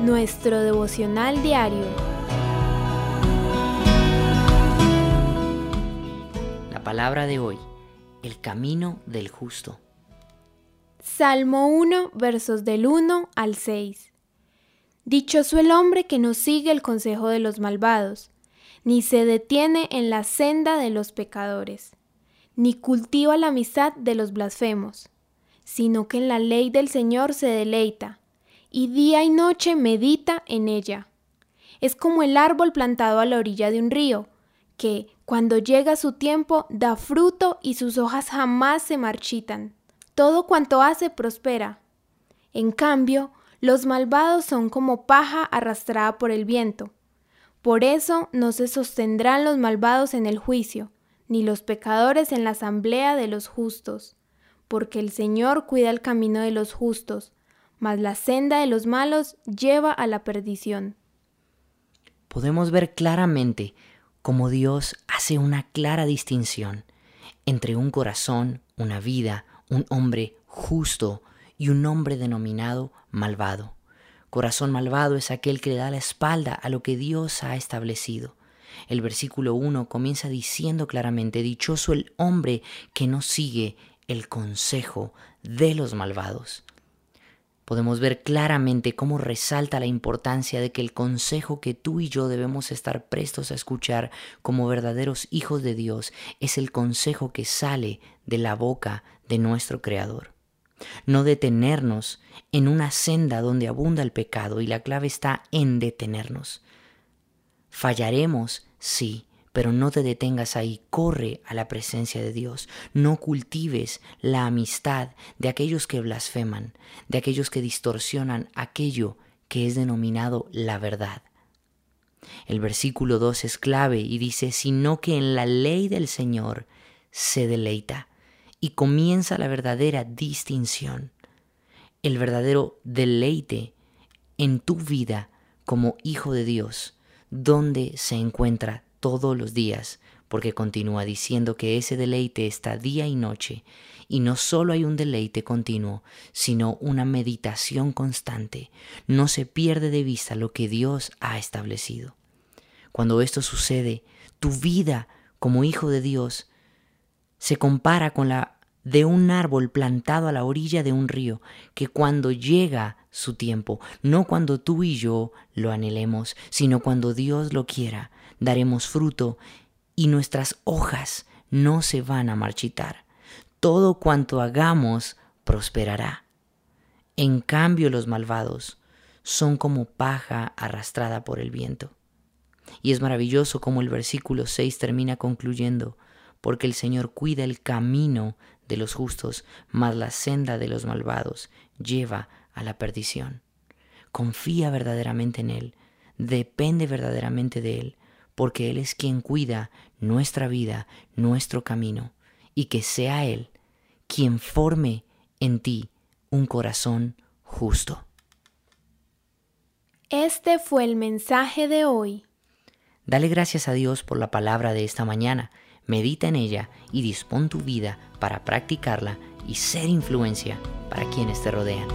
nuestro devocional diario. La palabra de hoy, el camino del justo. Salmo 1, versos del 1 al 6. Dichoso el hombre que no sigue el consejo de los malvados, ni se detiene en la senda de los pecadores, ni cultiva la amistad de los blasfemos, sino que en la ley del Señor se deleita, y día y noche medita en ella. Es como el árbol plantado a la orilla de un río, que, cuando llega su tiempo, da fruto y sus hojas jamás se marchitan. Todo cuanto hace prospera. En cambio, los malvados son como paja arrastrada por el viento. Por eso no se sostendrán los malvados en el juicio, ni los pecadores en la asamblea de los justos, porque el Señor cuida el camino de los justos, mas la senda de los malos lleva a la perdición. Podemos ver claramente cómo Dios hace una clara distinción entre un corazón, una vida, un hombre justo y un hombre denominado malvado. Corazón malvado es aquel que le da la espalda a lo que Dios ha establecido. El versículo 1 comienza diciendo claramente, Dichoso el hombre que no sigue el consejo de los malvados. Podemos ver claramente cómo resalta la importancia de que el consejo que tú y yo debemos estar prestos a escuchar como verdaderos hijos de Dios es el consejo que sale de la boca de nuestro Creador. No detenernos en una senda donde abunda el pecado y la clave está en detenernos. Fallaremos, sí, pero no te detengas ahí, corre a la presencia de Dios, no cultives la amistad de aquellos que blasfeman, de aquellos que distorsionan aquello que es denominado la verdad. El versículo 2 es clave y dice, sino que en la ley del Señor se deleita y comienza la verdadera distinción, el verdadero deleite en tu vida como hijo de Dios, donde se encuentra todos los días, porque continúa diciendo que ese deleite está día y noche, y no solo hay un deleite continuo, sino una meditación constante. No se pierde de vista lo que Dios ha establecido. Cuando esto sucede, tu vida como hijo de Dios se compara con la de un árbol plantado a la orilla de un río, que cuando llega su tiempo, no cuando tú y yo lo anhelemos, sino cuando Dios lo quiera, daremos fruto y nuestras hojas no se van a marchitar. Todo cuanto hagamos prosperará. En cambio los malvados son como paja arrastrada por el viento. Y es maravilloso como el versículo 6 termina concluyendo, porque el Señor cuida el camino de los justos, mas la senda de los malvados lleva a la perdición. Confía verdaderamente en Él, depende verdaderamente de Él, porque Él es quien cuida nuestra vida, nuestro camino, y que sea Él quien forme en ti un corazón justo. Este fue el mensaje de hoy. Dale gracias a Dios por la palabra de esta mañana medita en ella y dispón tu vida para practicarla y ser influencia para quienes te rodean.